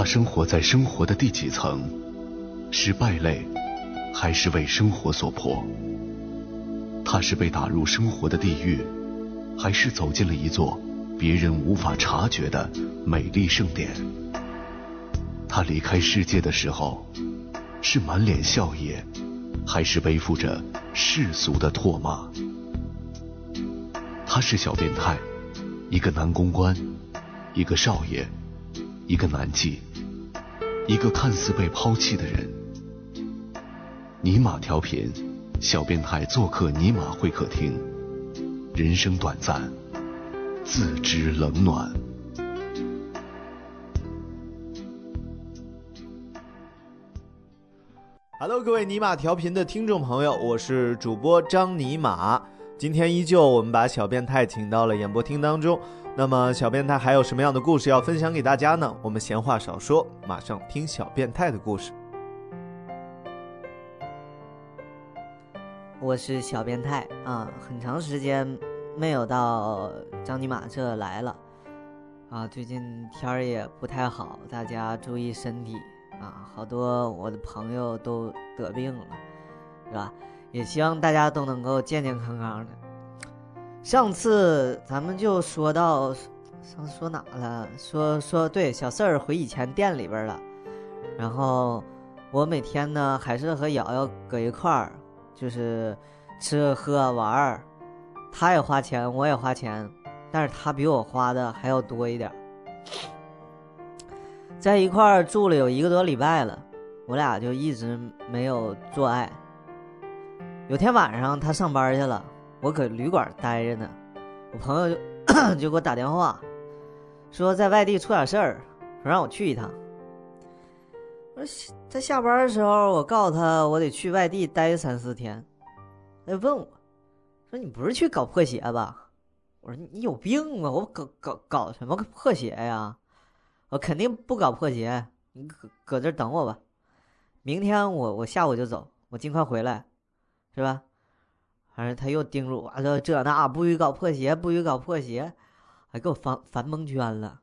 他生活在生活的第几层？是败类，还是为生活所迫？他是被打入生活的地狱，还是走进了一座别人无法察觉的美丽盛典？他离开世界的时候，是满脸笑靥，还是背负着世俗的唾骂？他是小变态，一个男公关，一个少爷，一个男妓，一个看似被抛弃的人。尼玛调频，小变态做客尼玛会客厅。人生短暂，自知冷暖。Hello，各位尼玛调频的听众朋友，我是主播张尼玛。今天依旧，我们把小变态请到了演播厅当中。那么，小变态还有什么样的故事要分享给大家呢？我们闲话少说，马上听小变态的故事。我是小变态啊，很长时间没有到张尼玛这来了啊。最近天儿也不太好，大家注意身体啊。好多我的朋友都得病了，是吧？也希望大家都能够健健康康的。上次咱们就说到，上次说哪了？说说对，小四儿回以前店里边了。然后我每天呢还是和瑶瑶搁一块儿，就是吃喝玩儿，他也花钱，我也花钱，但是他比我花的还要多一点。在一块儿住了有一个多礼拜了，我俩就一直没有做爱。有天晚上他上班去了，我搁旅馆待着呢。我朋友就 就给我打电话，说在外地出点事儿，说让我去一趟。我说在下班的时候，我告诉他我得去外地待三四天。他就问我，说你不是去搞破鞋吧？我说你有病啊！我搞搞搞什么破鞋呀？我肯定不搞破鞋，你搁搁这等我吧。明天我我下午就走，我尽快回来。是吧？反正他又叮嘱我说这那不许搞破鞋，不许搞破鞋，还给我烦烦蒙圈了。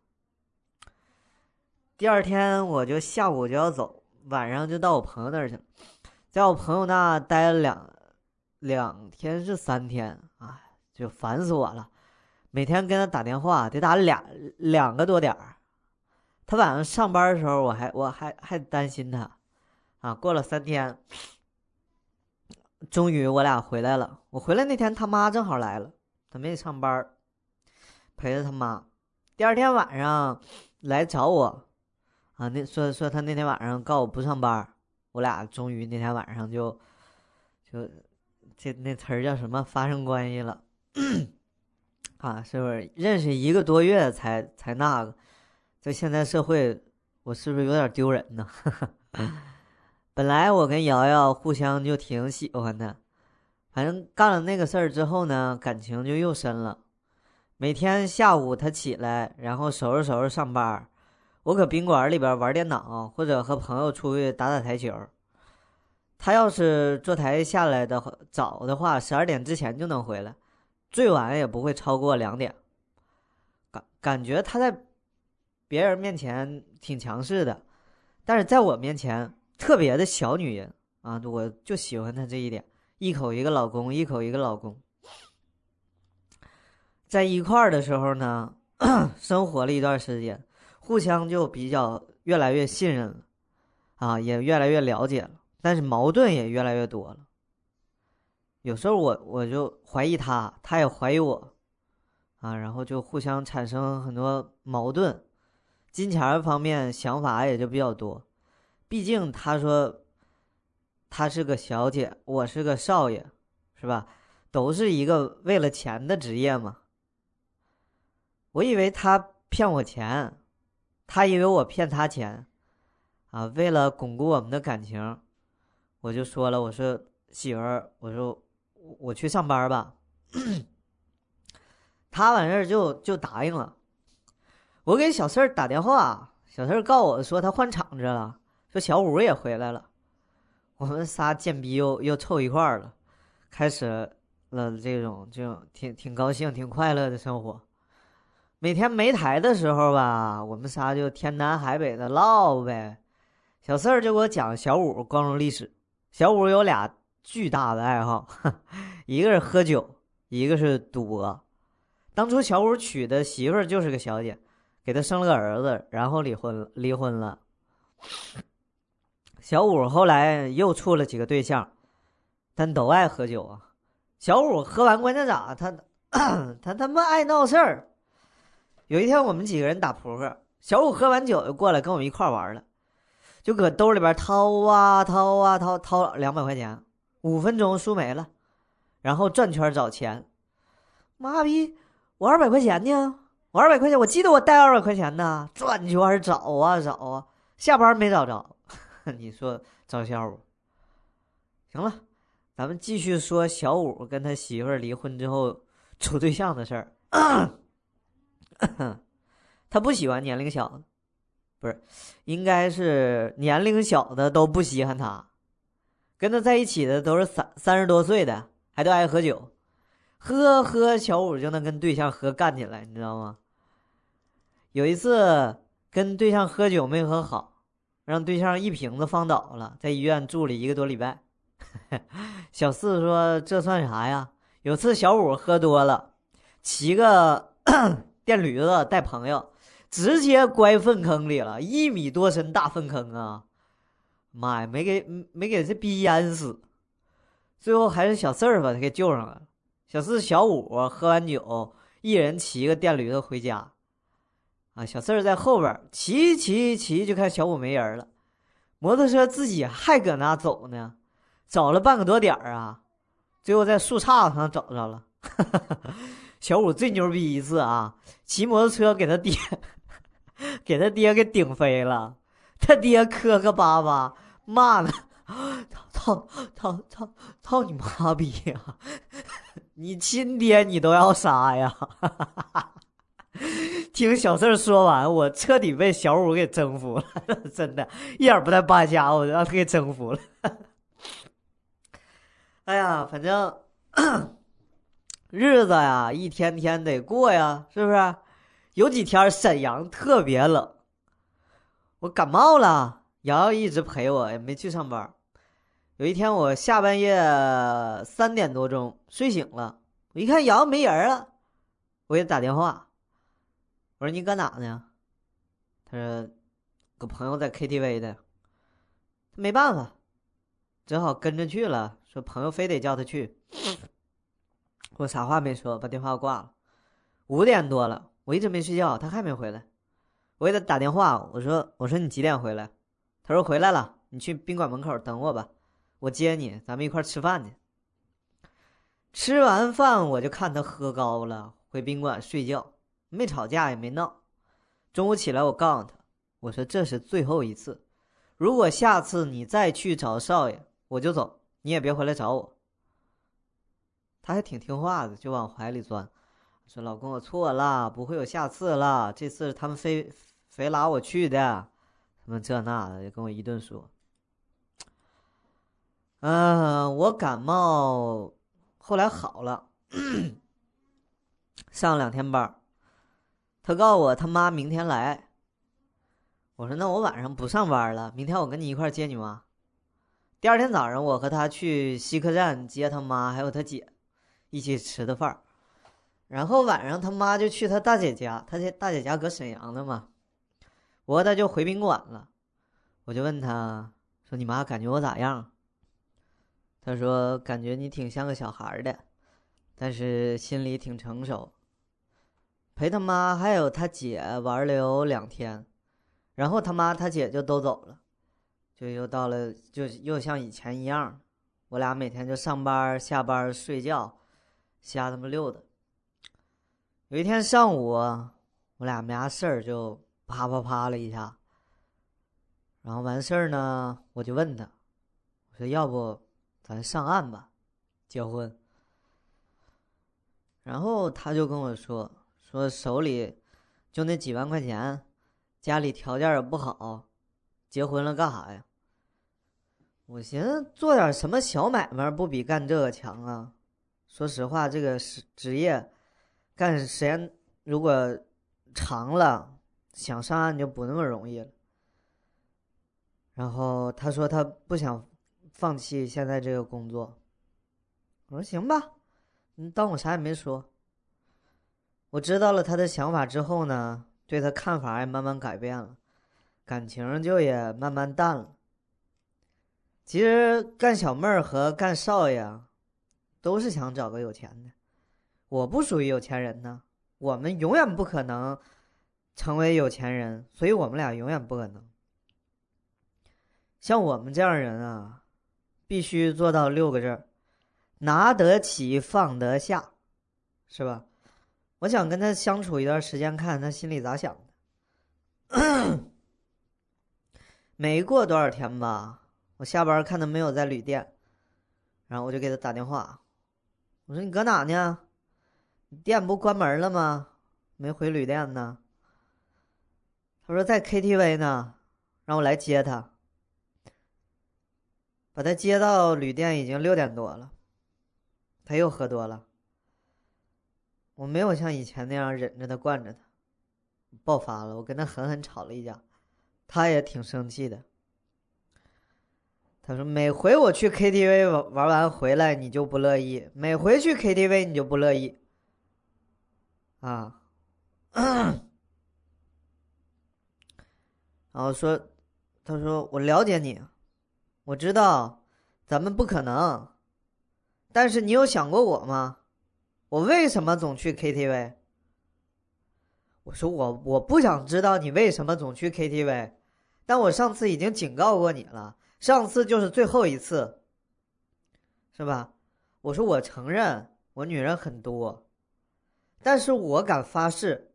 第二天我就下午就要走，晚上就到我朋友那儿去，在我朋友那待了两两天是三天，啊，就烦死我了。每天跟他打电话得打俩两个多点儿，他晚上上班的时候，我还我还还担心他啊。过了三天。终于我俩回来了。我回来那天，他妈正好来了，他没上班，陪着他妈。第二天晚上来找我，啊，那说说他那天晚上告我不上班，我俩终于那天晚上就就这那词儿叫什么发生关系了，啊，是不是认识一个多月才才那个？在现在社会，我是不是有点丢人呢？本来我跟瑶瑶互相就挺喜欢的，反正干了那个事儿之后呢，感情就又深了。每天下午他起来，然后收拾收拾上班，我搁宾馆里边玩电脑，或者和朋友出去打打台球。他要是坐台下来的，早的话十二点之前就能回来，最晚也不会超过两点。感感觉他在别人面前挺强势的，但是在我面前。特别的小女人啊，我就喜欢她这一点，一口一个老公，一口一个老公。在一块儿的时候呢，生活了一段时间，互相就比较越来越信任了，啊，也越来越了解了，但是矛盾也越来越多了。有时候我我就怀疑他，他也怀疑我，啊，然后就互相产生很多矛盾，金钱方面想法也就比较多。毕竟他说，他是个小姐，我是个少爷，是吧？都是一个为了钱的职业嘛。我以为他骗我钱，他以为我骗他钱，啊，为了巩固我们的感情，我就说了，我说媳妇儿，我说我去上班吧。他完事儿就就答应了。我给小四儿打电话，小四儿告我说他换厂子了。说小五也回来了，我们仨贱逼又又凑一块儿了，开始了这种这种挺挺高兴、挺快乐的生活。每天没台的时候吧，我们仨就天南海北的唠呗。小四儿就给我讲小五光荣历史。小五有俩巨大的爱好，一个是喝酒，一个是赌博。当初小五娶的媳妇儿就是个小姐，给他生了个儿子，然后离婚了离婚了。小五后来又处了几个对象，但都爱喝酒啊。小五喝完关键咋？他 他他妈爱闹事儿。有一天我们几个人打扑克，小五喝完酒就过来跟我们一块玩了，就搁兜里边掏啊掏啊掏掏两百块钱，五分钟输没了，然后转圈找钱。妈逼，我二百块钱呢？我二百块钱，我记得我带二百块钱呢，转圈找啊找啊，下班没找着。你说找小五？行了，咱们继续说小五跟他媳妇儿离婚之后处对象的事儿。他不喜欢年龄小的，不是，应该是年龄小的都不稀罕他。跟他在一起的都是三三十多岁的，还都爱喝酒，喝喝小五就能跟对象喝干起来，你知道吗？有一次跟对象喝酒没喝好，让对象一瓶子放倒了，在医院住了一个多礼拜。小四说：“这算啥呀？”有次小五喝多了，骑个 电驴子带朋友，直接拐粪坑里了，一米多深大粪坑啊！妈呀，没给没给这逼淹死，最后还是小四儿把他给救上了。小四、小五喝完酒，一人骑个电驴子回家。啊，小四儿在后边骑骑骑，就看小五没人了，摩托车自己还搁那走呢，找了半个多点儿啊，最后在树杈子上找着了。小五最牛逼一次啊，骑摩托车给他爹 给他爹给顶飞了，他爹磕磕巴巴骂呢，操操操操操你妈逼呀！你亲爹你都要杀呀！听小四说完，我彻底被小五给征服了，真的，一点不带扒瞎，我让他给征服了。哎呀，反正 日子呀，一天天得过呀，是不是？有几天沈阳特别冷，我感冒了，瑶瑶一直陪我，也没去上班。有一天我下半夜三点多钟睡醒了，我一看瑶瑶没人了，我给他打电话。我说你搁哪呢？他说，搁朋友在 KTV 的。他没办法，只好跟着去了。说朋友非得叫他去，我啥话没说，把电话挂了。五点多了，我一直没睡觉，他还没回来。我给他打电话，我说我说你几点回来？他说回来了，你去宾馆门口等我吧，我接你，咱们一块吃饭去。吃完饭我就看他喝高了，回宾馆睡觉。没吵架也没闹，中午起来我告诉他，我说这是最后一次，如果下次你再去找少爷，我就走，你也别回来找我。他还挺听话的，就往怀里钻，说老公我错了，不会有下次了，这次是他们非非拉我去的，他们这那的，就跟我一顿说。嗯，我感冒后来好了，上两天班。他告诉我他妈明天来，我说那我晚上不上班了，明天我跟你一块接你妈。第二天早上，我和他去西客站接他妈还有他姐，一起吃的饭。然后晚上他妈就去他大姐家，他家大姐家搁沈阳的嘛，我和他就回宾馆了。我就问他说：“你妈感觉我咋样？”他说：“感觉你挺像个小孩的，但是心里挺成熟。”陪他妈还有他姐玩了有两天，然后他妈他姐就都走了，就又到了，就又像以前一样，我俩每天就上班下班睡觉，瞎他妈溜达。有一天上午，我俩没啥事儿，就啪啪啪了一下，然后完事儿呢，我就问他，我说要不咱上岸吧，结婚。然后他就跟我说。说手里就那几万块钱，家里条件也不好，结婚了干啥呀？我寻思做点什么小买卖，不比干这个强啊。说实话，这个是职业，干时间如果长了，想上岸就不那么容易了。然后他说他不想放弃现在这个工作。我说行吧，你当我啥也没说。我知道了他的想法之后呢，对他看法也慢慢改变了，感情就也慢慢淡了。其实干小妹儿和干少爷，都是想找个有钱的。我不属于有钱人呢，我们永远不可能成为有钱人，所以我们俩永远不可能。像我们这样人啊，必须做到六个字儿：拿得起，放得下，是吧？我想跟他相处一段时间，看他心里咋想的。没过多少天吧，我下班看他没有在旅店，然后我就给他打电话，我说：“你搁哪呢？店不关门了吗？没回旅店呢？”他说：“在 KTV 呢，让我来接他。”把他接到旅店已经六点多了，他又喝多了。我没有像以前那样忍着他惯着他，爆发了，我跟他狠狠吵了一架，他也挺生气的。他说：“每回我去 KTV 玩玩完回来，你就不乐意；每回去 KTV 你就不乐意。”啊，然后说：“他说我了解你。”我知道，咱们不可能。但是你有想过我吗？我为什么总去 KTV？我说我我不想知道你为什么总去 KTV，但我上次已经警告过你了，上次就是最后一次，是吧？我说我承认我女人很多，但是我敢发誓，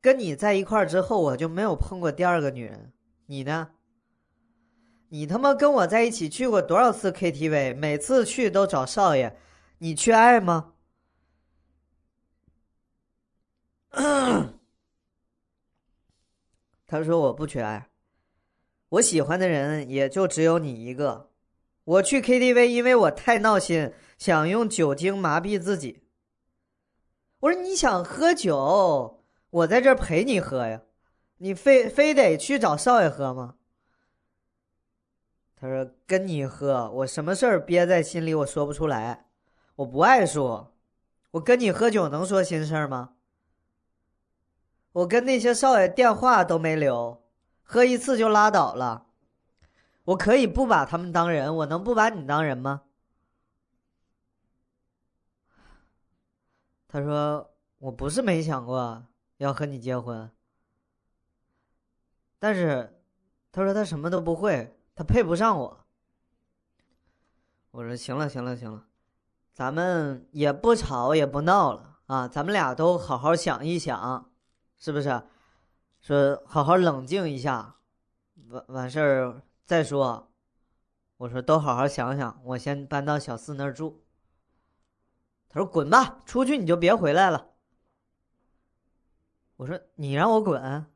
跟你在一块儿之后，我就没有碰过第二个女人。你呢？你他妈跟我在一起去过多少次 KTV？每次去都找少爷，你缺爱吗？他说我不缺爱，我喜欢的人也就只有你一个。我去 KTV，因为我太闹心，想用酒精麻痹自己。我说你想喝酒，我在这陪你喝呀，你非非得去找少爷喝吗？他说：“跟你喝，我什么事儿憋在心里，我说不出来，我不爱说。我跟你喝酒能说心事儿吗？我跟那些少爷电话都没留，喝一次就拉倒了。我可以不把他们当人，我能不把你当人吗？”他说：“我不是没想过要和你结婚，但是，他说他什么都不会。”他配不上我，我说行了行了行了，咱们也不吵也不闹了啊，咱们俩都好好想一想，是不是？说好好冷静一下，完完事儿再说。我说都好好想想，我先搬到小四那儿住。他说滚吧，出去你就别回来了。我说你让我滚，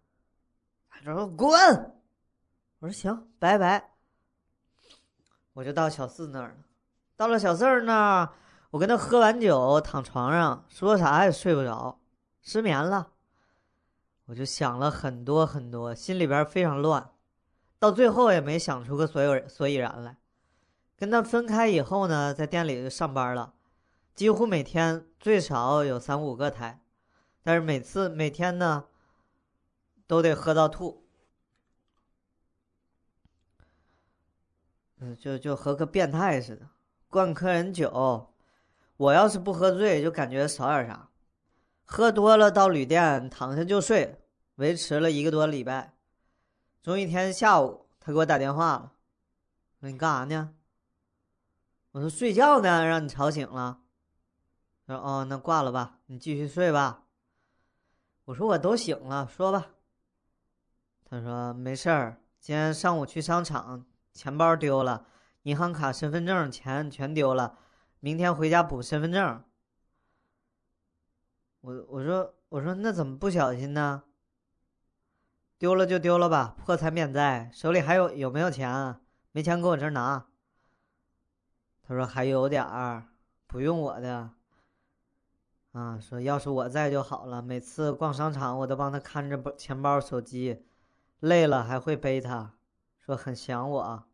他说滚。我说行，拜拜。我就到小四那儿了。到了小四那儿，我跟他喝完酒，躺床上，说啥也睡不着，失眠了。我就想了很多很多，心里边非常乱，到最后也没想出个所有所以然来。跟他分开以后呢，在店里就上班了，几乎每天最少有三五个台，但是每次每天呢，都得喝到吐。嗯，就就和个变态似的，灌客人酒。我要是不喝醉，就感觉少点啥。喝多了到旅店躺下就睡，维持了一个多礼拜。终于一天下午，他给我打电话了，说你干啥呢？我说睡觉呢，让你吵醒了。他说哦，那挂了吧，你继续睡吧。我说我都醒了，说吧。他说没事儿，今天上午去商场。钱包丢了，银行卡、身份证钱全丢了，明天回家补身份证。我我说我说那怎么不小心呢？丢了就丢了吧，破财免灾。手里还有有没有钱啊？没钱给我这儿拿。他说还有点儿，不用我的。啊，说要是我在就好了。每次逛商场，我都帮他看着包、钱包、手机，累了还会背他，说很想我。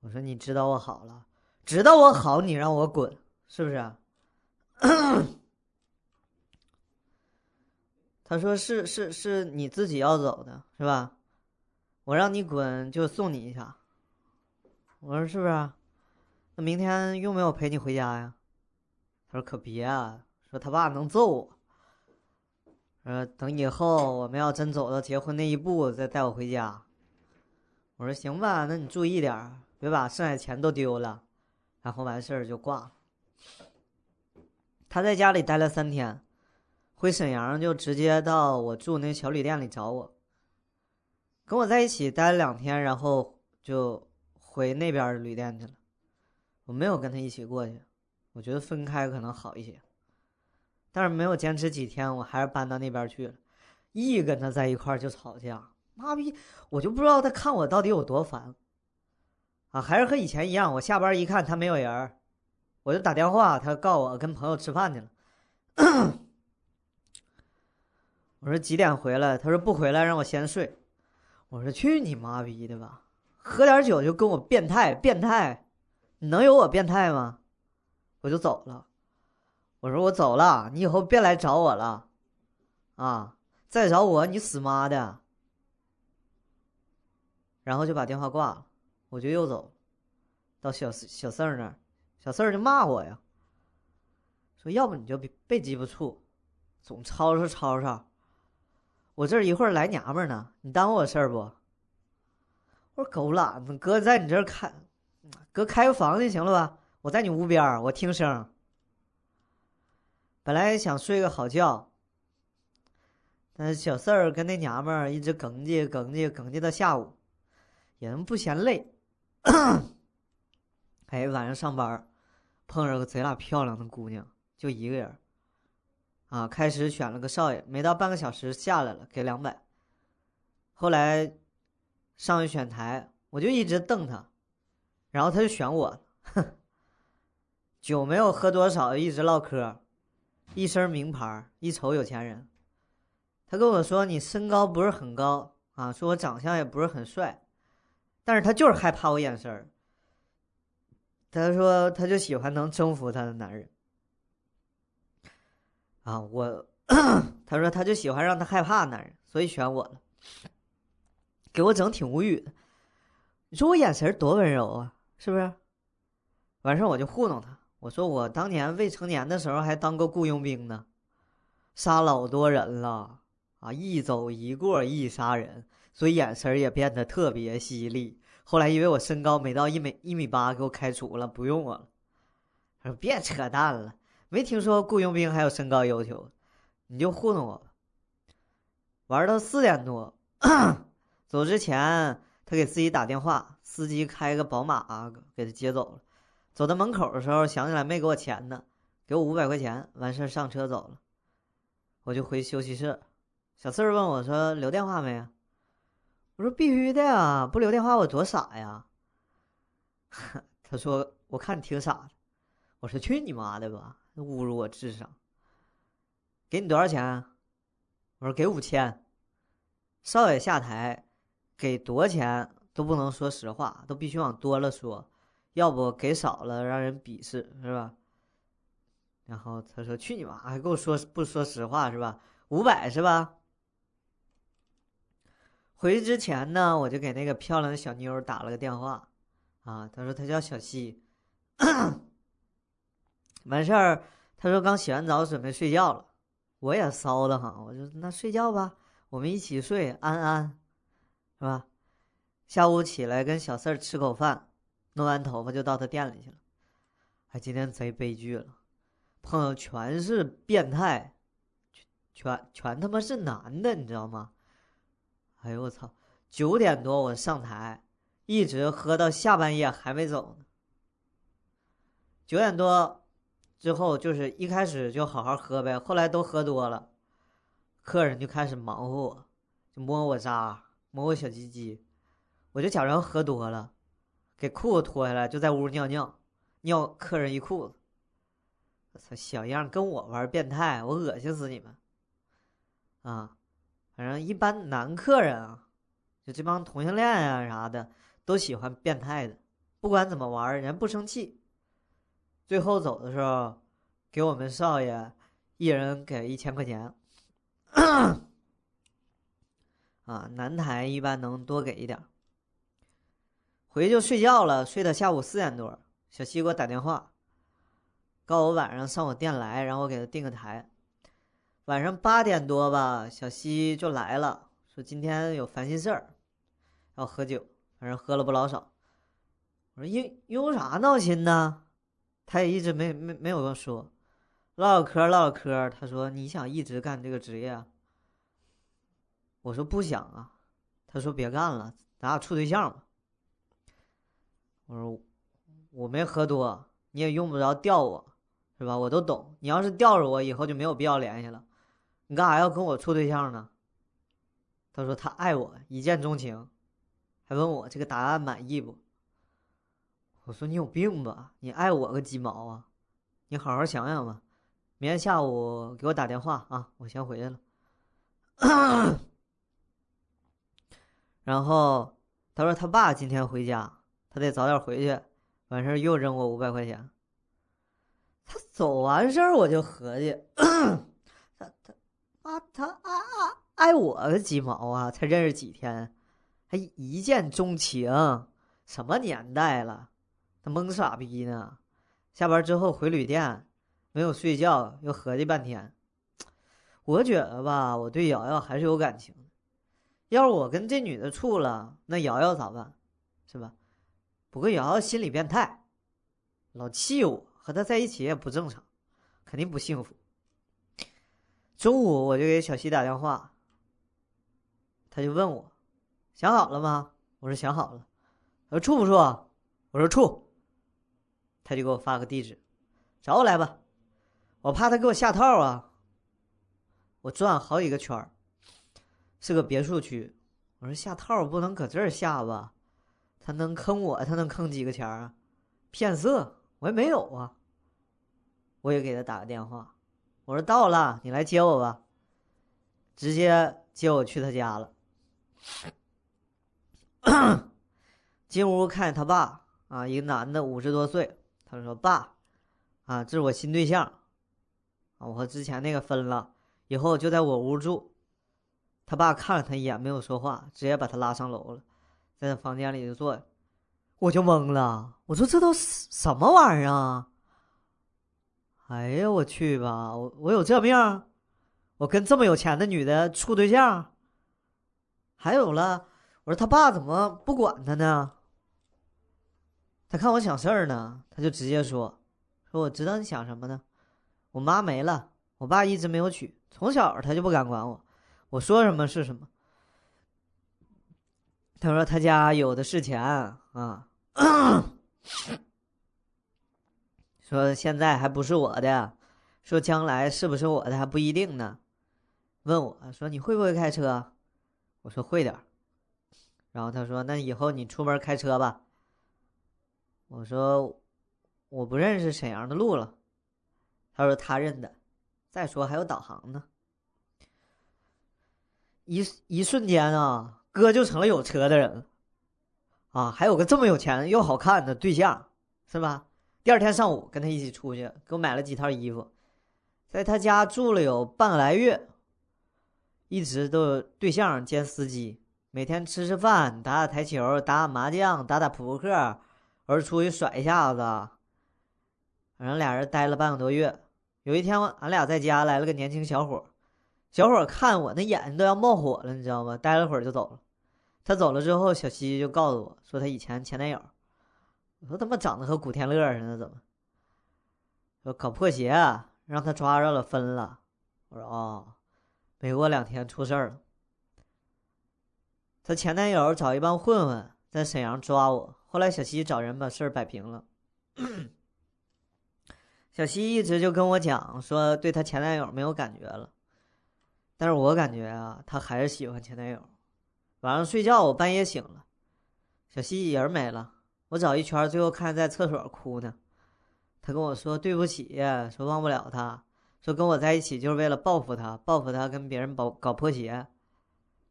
我说你知道我好了，知道我好，你让我滚，是不是？他说是是是你自己要走的，是吧？我让你滚就送你一下。我说是不是？那明天用不用陪你回家呀？他说可别啊，说他爸能揍我。他说，等以后我们要真走到结婚那一步，再带我回家。我说行吧，那你注意点，别把剩下钱都丢了。然后完事儿就挂了。他在家里待了三天，回沈阳就直接到我住那小旅店里找我，跟我在一起待了两天，然后就回那边旅店去了。我没有跟他一起过去。我觉得分开可能好一些，但是没有坚持几天，我还是搬到那边去了。一跟他在一块就吵架，妈逼！我就不知道他看我到底有多烦啊！还是和以前一样，我下班一看他没有人，我就打电话，他告我跟朋友吃饭去了。我说几点回来？他说不回来，让我先睡。我说去你妈逼的吧！喝点酒就跟我变态，变态！你能有我变态吗？我就走了，我说我走了，你以后别来找我了，啊，再找我你死妈的！然后就把电话挂了，我就又走，到小小四儿那儿，小四儿就骂我呀，说要不你就别别鸡巴处，总吵吵吵吵，我这一会儿来娘们儿呢，你耽误我事儿不？我说狗懒子，哥在你这儿开，哥开个房就行了吧？我在你屋边儿我听声。本来想睡个好觉，但是小四儿跟那娘们儿一直哽叽哽叽哽叽到下午，人不嫌累。哎，晚上上班碰着个贼拉漂亮的姑娘，就一个人。啊，开始选了个少爷，没到半个小时下来了，给两百。后来上去选台，我就一直瞪他，然后他就选我，哼。酒没有喝多少，一直唠嗑，一身名牌，一瞅有钱人。他跟我说：“你身高不是很高啊，说我长相也不是很帅，但是他就是害怕我眼神儿。他说他就喜欢能征服他的男人。啊，我，他说他就喜欢让他害怕的男人，所以选我了，给我整挺无语的。你说我眼神多温柔啊，是不是？完事我就糊弄他。”我说我当年未成年的时候还当过雇佣兵呢，杀老多人了啊！一走一过一杀人，所以眼神也变得特别犀利。后来因为我身高没到一米一米八，给我开除了，不用我了。他说别扯淡了，没听说雇佣兵还有身高要求，你就糊弄我。玩到四点多，走之前他给司机打电话，司机开个宝马给他接走了。走到门口的时候，想起来没给我钱呢，给我五百块钱，完事上车走了。我就回休息室，小四问我说：“留电话没？”我说：“必须的呀，不留电话我多傻呀。”他说：“我看你挺傻的。”我说：“去你妈的吧，侮辱我智商。”给你多少钱？我说：“给五千。”少爷下台，给多钱都不能说实话，都必须往多了说。要不给少了让人鄙视是吧？然后他说：“去你妈！还跟我说不说实话是吧？五百是吧？”回去之前呢，我就给那个漂亮的小妞打了个电话，啊，他说他叫小西。完事儿，他说刚洗完澡准备睡觉了，我也骚的很，我就那睡觉吧，我们一起睡，安安，是吧？下午起来跟小四儿吃口饭。弄完头发就到他店里去了，哎，今天贼悲剧了，碰到全是变态，全全全他妈是男的，你知道吗？哎呦我操！九点多我上台，一直喝到下半夜还没走呢。九点多之后就是一开始就好好喝呗，后来都喝多了，客人就开始忙活我，就摸我渣，摸我小鸡鸡，我就假装喝多了。给裤子脱下来，就在屋尿尿，尿客人一裤子。我操，小样跟我玩变态，我恶心死你们！啊，反正一般男客人啊，就这帮同性恋啊啥的，都喜欢变态的，不管怎么玩，人不生气。最后走的时候，给我们少爷一人给一千块钱。啊，南台一般能多给一点。回去就睡觉了，睡到下午四点多，小西给我打电话，告我晚上上我店来，然后我给他订个台。晚上八点多吧，小西就来了，说今天有烦心事儿，要喝酒，反正喝了不老少。我说因因为啥闹心呢？他也一直没没没有跟我说，唠唠嗑唠唠嗑。他说你想一直干这个职业？我说不想啊。他说别干了，咱俩处对象吧。我说我没喝多，你也用不着吊我，是吧？我都懂。你要是吊着我，以后就没有必要联系了。你干啥要跟我处对象呢？他说他爱我，一见钟情，还问我这个答案满意不？我说你有病吧？你爱我个鸡毛啊！你好好想想吧。明天下午给我打电话啊！我先回去了。然后他说他爸今天回家。他得早点回去，完事儿又扔我五百块钱。他走完事儿，我就合计，他他啊，他爱爱爱我个鸡毛啊！才认识几天，还一见钟情，什么年代了？他蒙傻逼呢！下班之后回旅店，没有睡觉，又合计半天。我觉得吧，我对瑶瑶还是有感情。要是我跟这女的处了，那瑶瑶咋办？是吧？不过瑶瑶心理变态，老气我，和他在一起也不正常，肯定不幸福。中午我就给小西打电话，他就问我想好了吗？我说想好了。他说处不处？我说处。他就给我发个地址，找我来吧。我怕他给我下套啊。我转好几个圈儿，是个别墅区。我说下套不能搁这儿下吧？他能坑我？他能坑几个钱啊？骗色？我也没有啊。我也给他打个电话，我说到了，你来接我吧。直接接我去他家了。进屋看见他爸啊，一个男的，五十多岁。他说：“爸，啊，这是我新对象，啊，我和之前那个分了，以后就在我屋住。”他爸看了他一眼，没有说话，直接把他拉上楼了。在他房间里就坐，我就懵了。我说这都什么玩意儿啊？哎呀，我去吧！我我有这命？我跟这么有钱的女的处对象？还有了，我说他爸怎么不管他呢？他看我想事儿呢，他就直接说：“说我知道你想什么呢。我妈没了，我爸一直没有娶，从小他就不敢管我，我说什么是什么。”他说他家有的是钱啊，说现在还不是我的，说将来是不是我的还不一定呢。问我说你会不会开车？我说会点然后他说那以后你出门开车吧。我说我不认识沈阳的路了。他说他认得，再说还有导航呢。一一瞬间啊。哥就成了有车的人了，啊，还有个这么有钱又好看的对象，是吧？第二天上午跟他一起出去，给我买了几套衣服，在他家住了有半个来月，一直都有对象兼司机，每天吃吃饭，打打台球，打打麻将，打打扑克，偶尔出去甩一下子，反正俩人待了半个多月。有一天，俺俩在家来了个年轻小伙。小伙看我那眼睛都要冒火了，你知道吗？待了会儿就走了。他走了之后，小西就告诉我说他以前前男友。我说他妈长得和古天乐似的，怎么？说搞破鞋，让他抓着了，分了。我说哦，没过两天出事儿了。他前男友找一帮混混在沈阳抓我，后来小西找人把事儿摆平了。小西一直就跟我讲说，对他前男友没有感觉了。但是我感觉啊，他还是喜欢前男友。晚上睡觉，我半夜醒了，小西人没了。我找一圈，最后看在厕所哭呢。他跟我说对不起，说忘不了他，说跟我在一起就是为了报复他，报复他跟别人搞搞破鞋，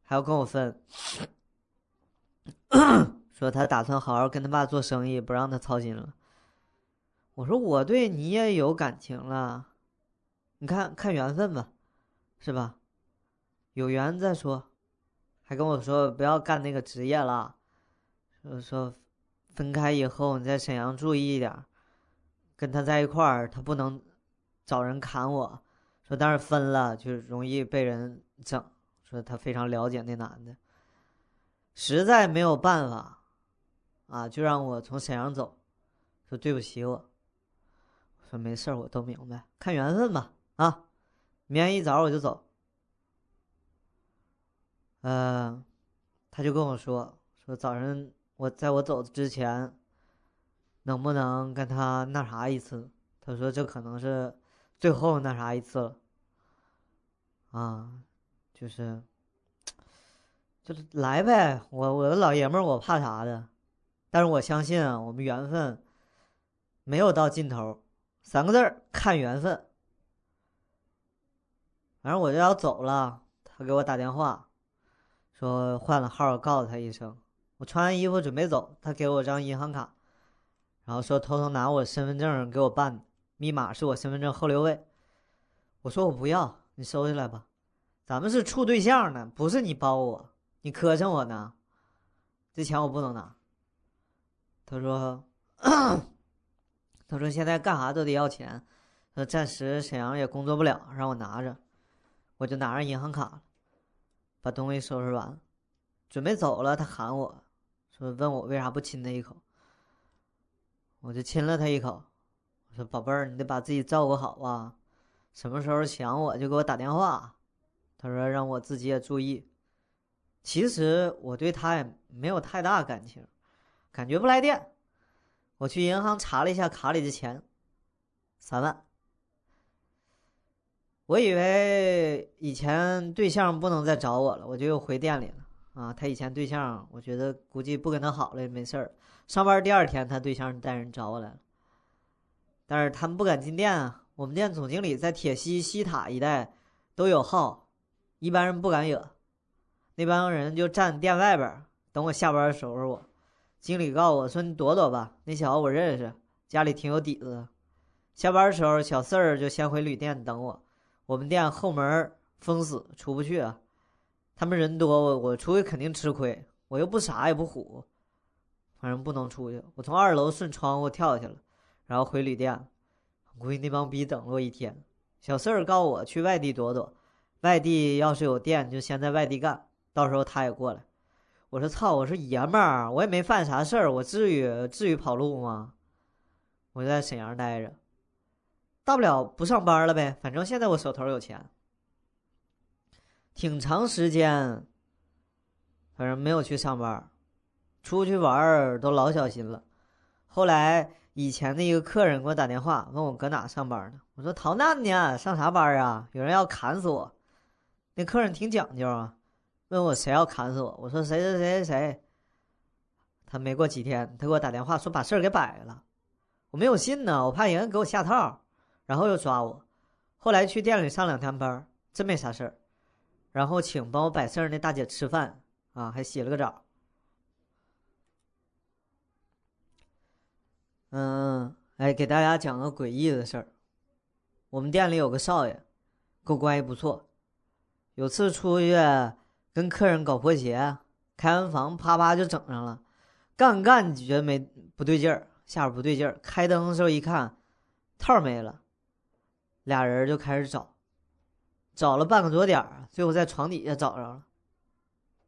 还要跟我分。说他打算好好跟他爸做生意，不让他操心了。我说我对你也有感情了，你看看缘分吧，是吧？有缘再说。还跟我说不要干那个职业了，说说分开以后你在沈阳注意一点，跟他在一块儿他不能找人砍我。说但是分了就容易被人整。说他非常了解那男的，实在没有办法，啊，就让我从沈阳走。说对不起我。说没事我都明白，看缘分吧。啊，明天一早我就走。嗯，他就跟我说说早上我在我走之前，能不能跟他那啥一次？他说这可能是最后那啥一次了。啊，就是，就是来呗，我我老爷们儿，我怕啥的？但是我相信啊，我们缘分没有到尽头，三个字儿看缘分。反正我就要走了，他给我打电话。说换了号，告诉他一声。我穿完衣服准备走，他给我张银行卡，然后说偷偷拿我身份证给我办，密码是我身份证后六位。我说我不要，你收起来吧。咱们是处对象呢，不是你包我，你磕碜我呢。这钱我不能拿。他说，他说现在干啥都得要钱，说暂时沈阳也工作不了，让我拿着，我就拿着银行卡。把东西收拾完，准备走了。他喊我，说：“问我为啥不亲他一口。”我就亲了他一口。我说：“宝贝儿，你得把自己照顾好啊，什么时候想我就给我打电话。”他说：“让我自己也注意。”其实我对他也没有太大感情，感觉不来电。我去银行查了一下卡里的钱，三万。我以为以前对象不能再找我了，我就又回店里了啊。他以前对象，我觉得估计不跟他好了也没事儿。上班第二天，他对象带人找我来了，但是他们不敢进店啊。我们店总经理在铁西西塔一带都有号，一般人不敢惹。那帮人就站店外边等我下班收拾我。经理告诉我说：“你躲躲吧，那小子我认识，家里挺有底子。”下班的时候，小四儿就先回旅店等我。我们店后门封死，出不去啊！他们人多，我我出去肯定吃亏。我又不傻也不虎，反正不能出去。我从二楼顺窗户跳下去了，然后回旅店。估计那帮逼等了我一天。小四儿告诉我去外地躲躲，外地要是有店就先在外地干，到时候他也过来。我说操！我说爷们儿，我也没犯啥事儿，我至于至于跑路吗？我就在沈阳待着。大不了不上班了呗，反正现在我手头有钱。挺长时间，反正没有去上班，出去玩儿都老小心了。后来以前的一个客人给我打电话，问我搁哪上班呢？我说逃难呢，上啥班啊？有人要砍死我。那客人挺讲究啊，问我谁要砍死我？我说谁谁谁谁谁。他没过几天，他给我打电话说把事儿给摆了。我没有信呢，我怕人给我下套。然后又抓我，后来去店里上两天班，真没啥事儿。然后请帮我摆事儿那大姐吃饭啊，还洗了个澡。嗯，哎，给大家讲个诡异的事儿。我们店里有个少爷，跟我关系不错。有次出去跟客人搞破鞋，开完房啪啪就整上了。干干觉得没不对劲儿，下边不对劲儿。开灯的时候一看，套没了。俩人就开始找，找了半个多点儿，最后在床底下找着了，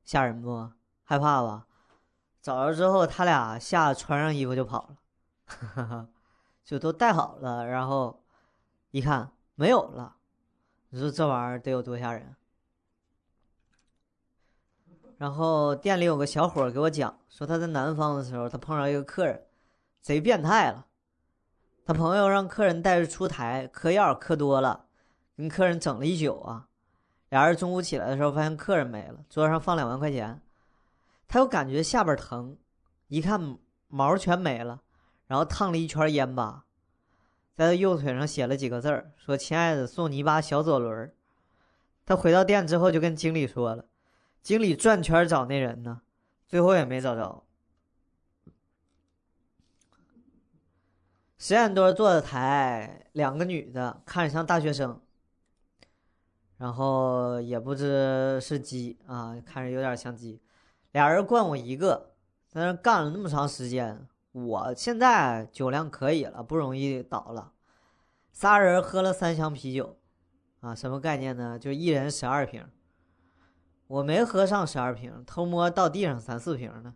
吓人不？害怕吧？找着之后，他俩吓穿上衣服就跑了，就都带好了，然后一看没有了，你说这玩意儿得有多吓人？然后店里有个小伙给我讲，说他在南方的时候，他碰上一个客人，贼变态了。他朋友让客人带着出台嗑药，嗑多了，跟客人整了一宿啊。俩人中午起来的时候，发现客人没了，桌上放两万块钱。他又感觉下边疼，一看毛全没了，然后烫了一圈烟疤。在他右腿上写了几个字儿，说：“亲爱的，送你一把小左轮。”他回到店之后就跟经理说了，经理转圈找那人呢，最后也没找着。十点多坐的台，两个女的，看着像大学生，然后也不知是鸡啊，看着有点像鸡。俩人灌我一个，在那干了那么长时间，我现在酒量可以了，不容易倒了。仨人喝了三箱啤酒。啊，什么概念呢？就一人十二瓶，我没喝上十二瓶，偷摸到地上三四瓶呢。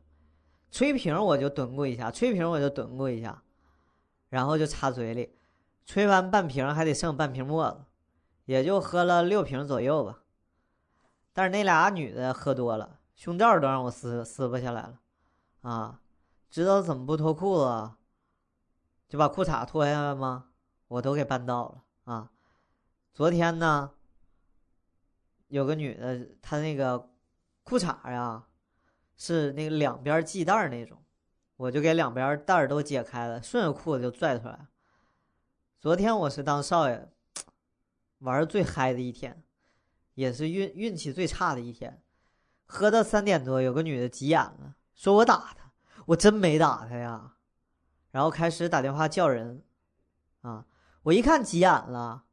吹瓶我就蹲过一下，吹瓶我就蹲过一下，然后就插嘴里，吹完半瓶还得剩半瓶沫子，也就喝了六瓶左右吧。但是那俩女的喝多了，胸罩都让我撕撕不下来了，啊，知道怎么不脱裤子，就把裤衩脱下来吗？我都给办到了啊。昨天呢，有个女的，她那个裤衩呀，是那个两边系带那种，我就给两边带都解开了，顺着裤子就拽出来。昨天我是当少爷玩最嗨的一天，也是运运气最差的一天。喝到三点多，有个女的急眼了，说我打她，我真没打她呀。然后开始打电话叫人，啊，我一看急眼了。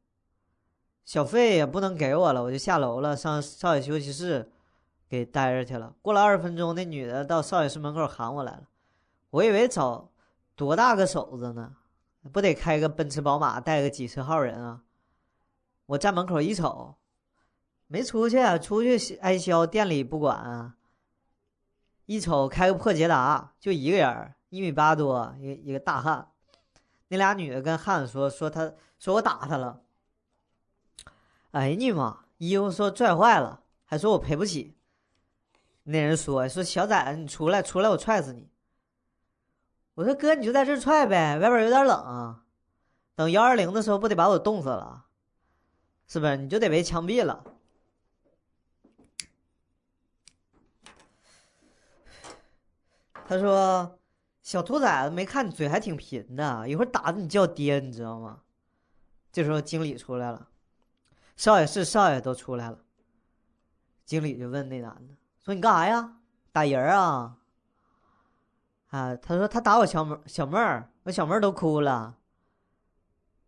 小费也不能给我了，我就下楼了，上少爷休息室给待着去了。过了二十分钟，那女的到少爷室门口喊我来了，我以为找多大个手子呢，不得开个奔驰宝马，带个几十号人啊？我站门口一瞅，没出去，啊出去挨削，店里不管啊。一瞅开个破捷达，就一个人，一米八多，一一个大汉。那俩女的跟汉子说说，他说我打他了。哎你妈！衣服说拽坏了，还说我赔不起。那人说说小崽子，你出来，出来，我踹死你！我说哥，你就在这踹呗，外边有点冷，等幺二零的时候不得把我冻死了？是不是？你就得被枪毙了。他说：“小兔崽子，没看你嘴还挺贫的，一会儿打的你叫爹，你知道吗？”这时候经理出来了。少爷是少爷都出来了，经理就问那男的说：“你干啥呀？打人啊？”啊，他说他打我小妹小妹儿，我小妹儿都哭了。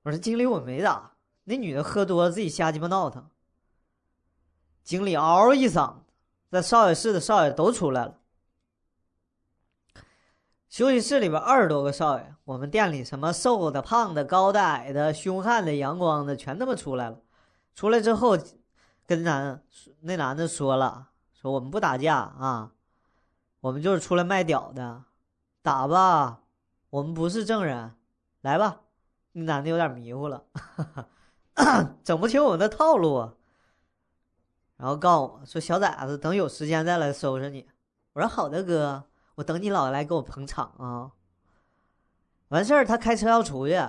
我说经理我没打，那女的喝多了自己瞎鸡巴闹腾。经理嗷一嗓子，在少爷室的少爷都出来了。休息室里边二十多个少爷，我们店里什么瘦的、胖的、高的、矮的、凶悍的、阳光的，全他妈出来了。出来之后，跟男那男的说了，说我们不打架啊，我们就是出来卖屌的，打吧，我们不是证人，来吧。那男的有点迷糊了，整不清我们的套路，然后告诉我说小崽子，等有时间再来收拾你。我说好的哥，我等你老来给我捧场啊。完事儿，他开车要出去，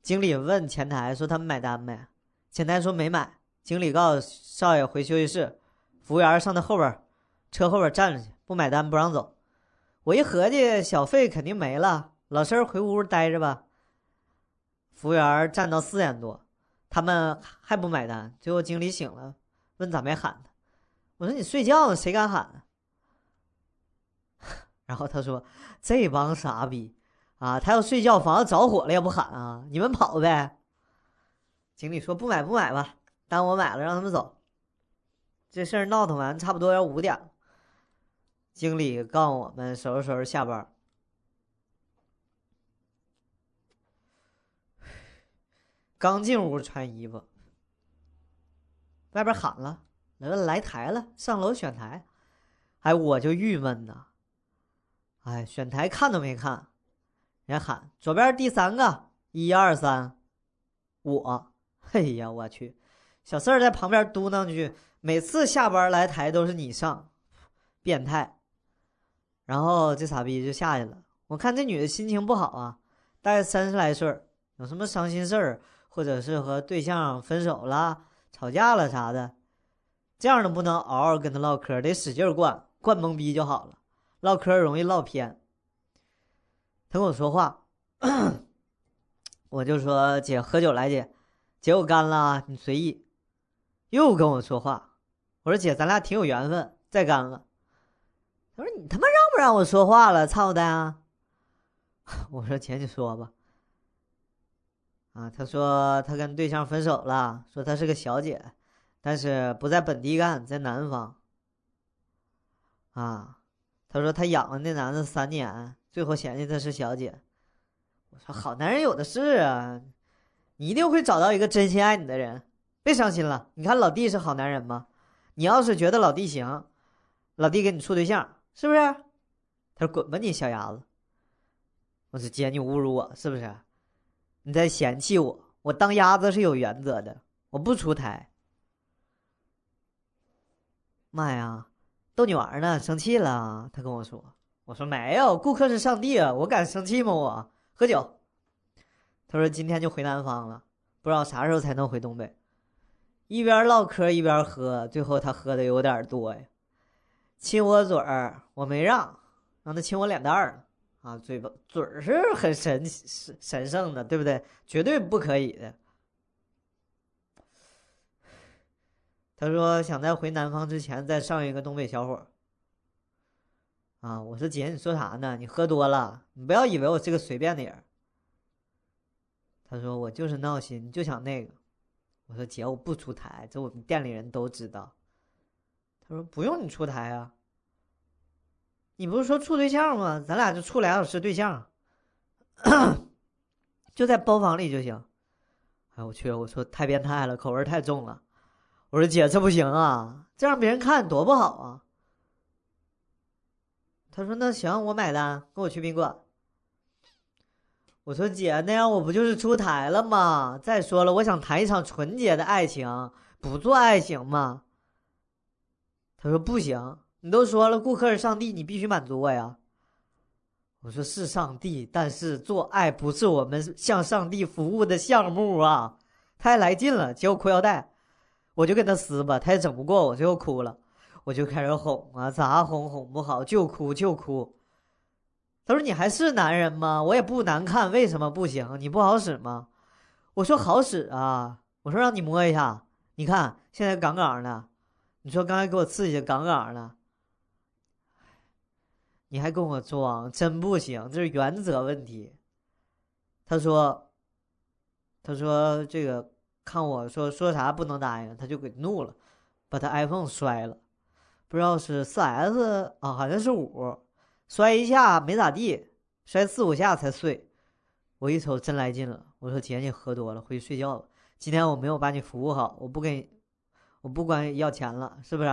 经理问前台说他们买单没？前台说没买，经理告诉少爷回休息室，服务员上他后边，车后边站着去，不买单不让走。我一合计，小费肯定没了，老实回屋待着吧。服务员站到四点多，他们还不买单。最后经理醒了，问咋没喊他？我说你睡觉呢，谁敢喊？然后他说这帮傻逼啊，他要睡觉，房子着火了也不喊啊，你们跑呗。经理说：“不买不买吧，当我买了，让他们走。”这事儿闹腾完，差不多要五点了。经理告我们收拾收拾下班。刚进屋穿衣服，外边喊了：“来来台了，上楼选台。”哎，我就郁闷呐。哎，选台看都没看，人喊左边第三个，一二三，我。哎呀，我去！小四儿在旁边嘟囔句：“每次下班来台都是你上，变态。”然后这傻逼就下去了。我看这女的心情不好啊，大概三十来岁有什么伤心事儿，或者是和对象分手了、吵架了啥的，这样的不能嗷嗷跟他唠嗑，得使劲灌，灌懵逼就好了。唠嗑容易唠偏。他跟我说话。我就说姐喝酒来姐，姐我干了，你随意。又跟我说话，我说姐咱俩挺有缘分，再干了。他说你他妈让不让我说话了？操的啊！我说姐你说吧。啊，他说他跟对象分手了，说他是个小姐，但是不在本地干，在南方。啊，他说他养了那男的三年，最后嫌弃他是小姐。我说好男人有的是啊，你一定会找到一个真心爱你的人，别伤心了。你看老弟是好男人吗？你要是觉得老弟行，老弟给你处对象，是不是？他说滚吧你小鸭子。我说姐你侮辱我是不是？你在嫌弃我？我当鸭子是有原则的，我不出台。妈呀，逗你玩呢，生气了？他跟我说，我说没有，顾客是上帝啊，我敢生气吗？我。喝酒，他说今天就回南方了，不知道啥时候才能回东北。一边唠嗑一边喝，最后他喝的有点多呀，亲我嘴儿，我没让，让他亲我脸蛋儿啊，嘴巴嘴儿是很神神神圣的，对不对？绝对不可以的。他说想在回南方之前再上一个东北小伙。啊！我说姐，你说啥呢？你喝多了，你不要以为我是个随便的人。他说我就是闹心，就想那个。我说姐，我不出台，这我们店里人都知道。他说不用你出台啊，你不是说处对象吗？咱俩就处俩小时对象，就在包房里就行。哎，我去，我说太变态了，口味太重了。我说姐，这不行啊，这让别人看多不好啊。他说：“那行，我买单，跟我去宾馆。”我说：“姐，那样我不就是出台了吗？再说了，我想谈一场纯洁的爱情，不做爱行吗？”他说：“不行，你都说了，顾客是上帝，你必须满足我呀。”我说：“是上帝，但是做爱不是我们向上帝服务的项目啊！”他还来劲了，结果裤腰带，我就跟他撕吧，他也整不过我，最后哭了。我就开始哄啊，咋哄哄不好，就哭就哭。他说：“你还是男人吗？我也不难看，为什么不行？你不好使吗？”我说：“好使啊！”我说：“让你摸一下，你看现在杠杠的。你说刚才给我刺激的杠杠的，你还跟我装，真不行，这是原则问题。”他说：“他说这个看我说说啥不能答应，他就给怒了，把他 iPhone 摔了。”不知道是四 S 啊，好像是五，摔一下没咋地，摔四五下才碎。我一瞅真来劲了，我说姐你喝多了，回去睡觉吧。今天我没有把你服务好，我不给，我不管要钱了，是不是？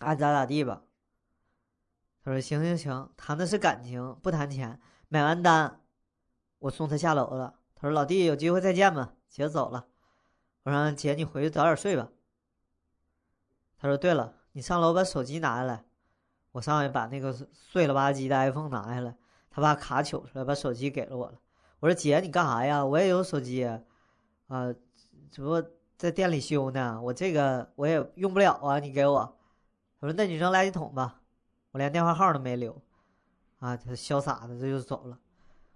爱咋咋地吧。他说行行行，谈的是感情，不谈钱。买完单，我送他下楼了。他说老弟有机会再见吧，姐走了。我说姐你回去早点睡吧。他说：“对了，你上楼把手机拿下来。”我上去把那个碎了吧唧的 iPhone 拿下来。他把卡取出来，把手机给了我了。我说：“姐，你干啥呀？我也有手机，啊，只不过在店里修呢。我这个我也用不了啊，你给我。”他说：“那你扔垃圾桶吧。”我连电话号都没留，啊，他潇洒的这就走了。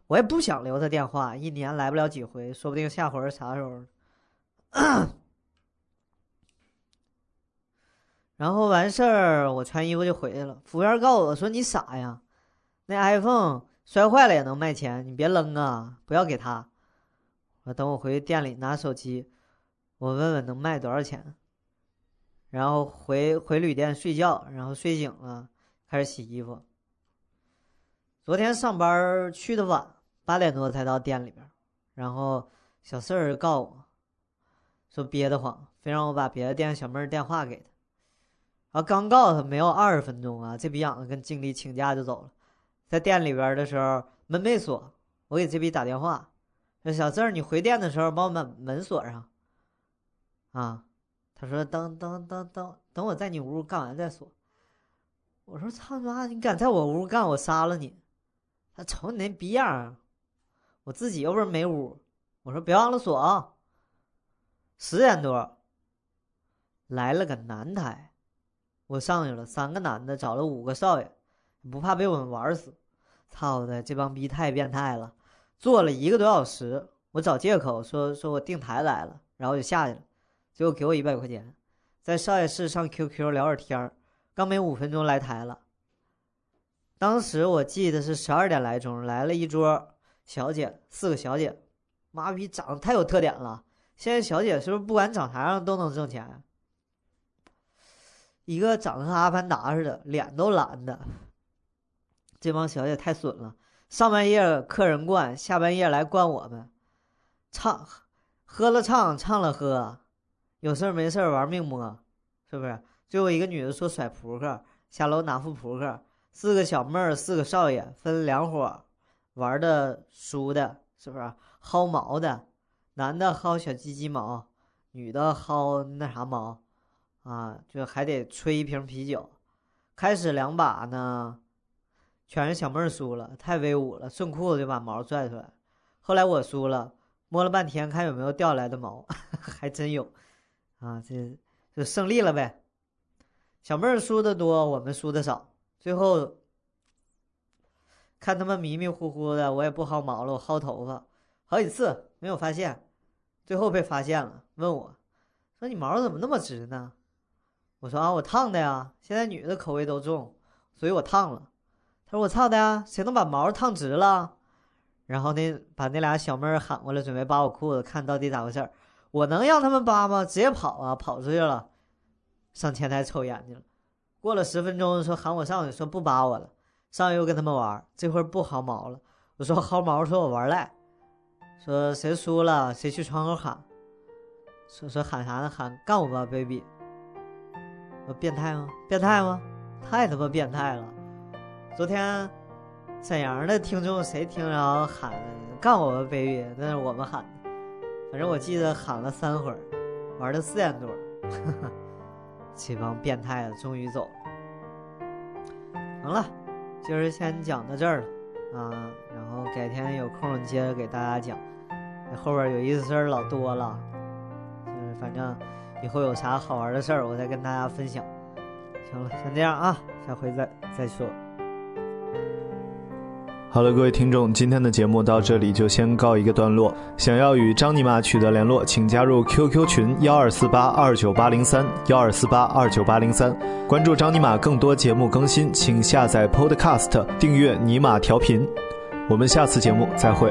我也不想留他电话，一年来不了几回，说不定下回啥时候。然后完事儿，我穿衣服就回去了。服务员告诉我说：“你傻呀，那 iPhone 摔坏了也能卖钱，你别扔啊，不要给他。”我等我回店里拿手机，我问问能卖多少钱。然后回回旅店睡觉，然后睡醒了开始洗衣服。昨天上班去的晚，八点多才到店里边。然后小四儿告我，说憋得慌，非让我把别的店小妹儿电话给他。啊刚告诉他没有二十分钟啊，这逼养子跟经理请假就走了。在店里边的时候门没锁，我给这逼打电话，说小郑，你回店的时候帮我把门锁上。啊，他说等等等等等我在你屋干完再锁。我说操你妈，你敢在我屋干，我杀了你！他瞅你那逼样，我自己又不是没屋。我说别忘了锁啊。十点多来了个男台。我上去了，三个男的找了五个少爷，不怕被我们玩死。操的，这帮逼太变态了，坐了一个多小时，我找借口说说我订台来了，然后就下去了，结果给我一百块钱，在少爷室上 QQ 聊会儿天，刚没五分钟来台了。当时我记得是十二点来钟，来了一桌小姐，四个小姐，妈逼长得太有特点了。现在小姐是不是不管长啥样都能挣钱？一个长得跟阿凡达似的，脸都蓝的。这帮小姐太损了，上半夜客人灌，下半夜来灌我们，唱，喝了唱，唱了喝，有事没事玩命摸，是不是？最后一个女的说甩扑克，下楼拿副扑克，四个小妹儿，四个少爷分两伙，玩的输的，是不是？薅毛的。男的薅小鸡鸡毛，女的薅那啥毛，啊，就还得吹一瓶啤酒。开始两把呢，全是小妹儿输了，太威武了，顺裤子就把毛拽出来。后来我输了，摸了半天看有没有掉来的毛，还真有，啊，这就胜利了呗。小妹儿输的多，我们输的少。最后看他们迷迷糊糊的，我也不薅毛了，我薅头发，好几次没有发现。最后被发现了，问我，说你毛怎么那么直呢？我说啊，我烫的呀。现在女的口味都重，所以我烫了。他说我操的呀，谁能把毛烫直了？然后那把那俩小妹儿喊过来，准备扒我裤子，看到底咋回事儿。我能让他们扒吗？直接跑啊，跑出去了，上前台抽烟去了。过了十分钟，说喊我上去，说不扒我了，上去又跟他们玩。这会儿不薅毛了，我说薅毛，说我玩赖。说谁输了，谁去窗口喊。说说喊啥呢？喊干我吧，baby。变态吗？变态吗？太他妈变态了！昨天沈阳的听众谁听着喊干我们，baby？那是我们喊的。反正我记得喊了三会儿，玩到四点多。这帮变态的，终于走了。行了，今儿先讲到这儿了啊。然后改天有空接着给大家讲，后边有意思事儿老多了，就是反正以后有啥好玩的事儿，我再跟大家分享。行了，先这样啊，下回再再说。好了，各位听众，今天的节目到这里就先告一个段落。想要与张尼玛取得联络，请加入 QQ 群幺二四八二九八零三幺二四八二九八零三，关注张尼玛更多节目更新，请下载 Podcast 订阅尼玛调频。我们下次节目再会。